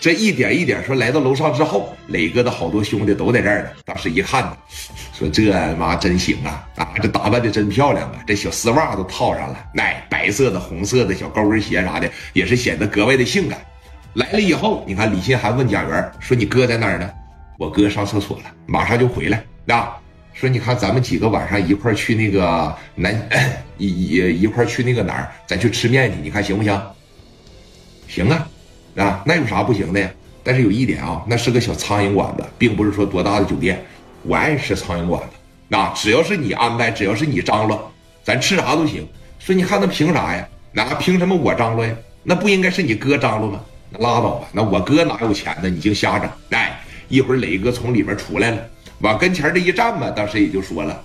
这一点一点说来到楼上之后，磊哥的好多兄弟都在这儿呢。当时一看呢，说这妈真行啊啊，这打扮的真漂亮啊，这小丝袜都套上了，哎，白色的、红色的小高跟鞋啥的，也是显得格外的性感。来了以后，你看李新涵问贾元说：“你哥在哪儿呢？”我哥上厕所了，马上就回来。啊，说你看咱们几个晚上一块去那个南 一一一块去那个哪儿，咱去吃面去，你看行不行？行啊，啊，那有啥不行的呀？但是有一点啊，那是个小苍蝇馆子，并不是说多大的酒店。我爱吃苍蝇馆子，那只要是你安排，只要是你张罗，咱吃啥都行。说你看那凭啥呀？那凭什么我张罗呀？那不应该是你哥张罗吗？那拉倒吧，那我哥哪有钱呢？你净瞎整！哎，一会儿磊哥从里边出来了，往跟前这一站吧，当时也就说了，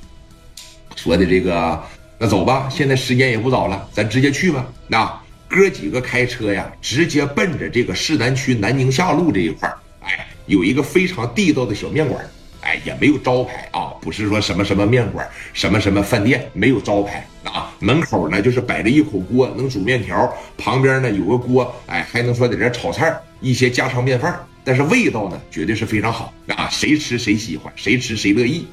说的这个，那走吧，现在时间也不早了，咱直接去吧。那哥几个开车呀，直接奔着这个市南区南宁下路这一块哎，有一个非常地道的小面馆。哎，也没有招牌啊，不是说什么什么面馆，什么什么饭店，没有招牌啊。门口呢就是摆着一口锅，能煮面条，旁边呢有个锅，哎，还能说在这炒菜，一些家常便饭。但是味道呢，绝对是非常好啊，谁吃谁喜欢，谁吃谁乐意。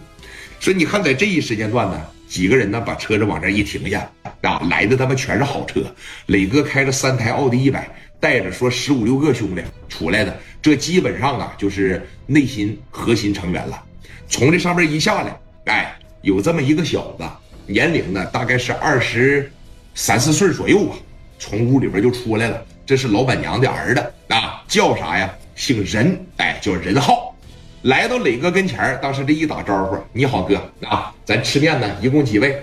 所以你看，在这一时间段呢，几个人呢把车子往这一停下啊，来的他妈全是好车。磊哥开着三台奥迪一百，带着说十五六个兄弟出来的。这基本上啊，就是内心核心成员了。从这上面一下来，哎，有这么一个小子，年龄呢大概是二十三四岁左右吧，从屋里边就出来了。这是老板娘的儿子啊，叫啥呀？姓任，哎，叫任浩。来到磊哥跟前当时这一打招呼：“你好，哥啊，咱吃面呢，一共几位？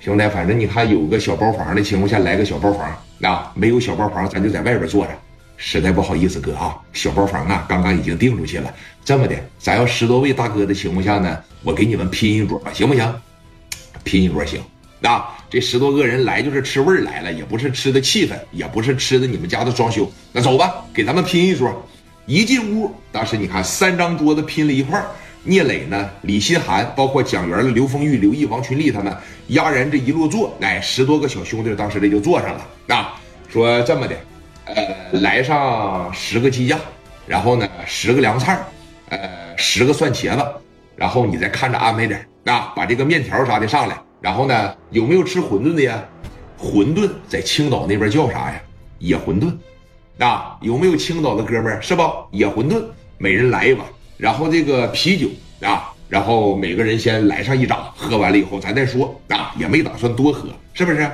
兄弟，反正你看有个小包房的情况下，来个小包房啊，没有小包房，咱就在外边坐着。”实在不好意思，哥啊，小包房啊，刚刚已经订出去了。这么的，咱要十多位大哥的情况下呢，我给你们拼一桌吧，行不行？拼一桌行。啊，这十多个人来就是吃味儿来了，也不是吃的气氛，也不是吃的你们家的装修。那走吧，给咱们拼一桌。一进屋，当时你看三张桌子拼了一块儿，聂磊呢，李新涵，包括蒋元的刘丰玉、刘毅、王群力他们，压人这一落座，哎，十多个小兄弟当时这就坐上了。啊，说这么的。呃，来上十个鸡架，然后呢，十个凉菜呃，十个蒜茄子，然后你再看着安排点啊，把这个面条啥的上来，然后呢，有没有吃馄饨的呀？馄饨在青岛那边叫啥呀？野馄饨，啊，有没有青岛的哥们儿是不？野馄饨，每人来一碗，然后这个啤酒啊，然后每个人先来上一扎，喝完了以后咱再说啊，也没打算多喝，是不是？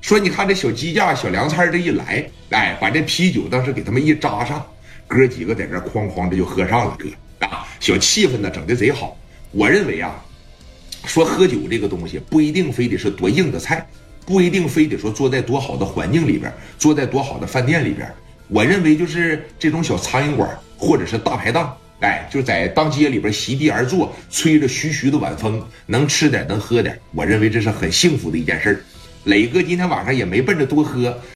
说你看这小鸡架、小凉菜这一来，哎，把这啤酒当时给他们一扎上，哥几个在这哐哐的就喝上了，哥啊，小气氛呢整的贼好。我认为啊，说喝酒这个东西不一定非得是多硬的菜，不一定非得说坐在多好的环境里边，坐在多好的饭店里边。我认为就是这种小苍蝇馆或者是大排档，哎，就在当街里边席地而坐，吹着徐徐的晚风，能吃点能喝点，我认为这是很幸福的一件事。磊哥今天晚上也没奔着多喝。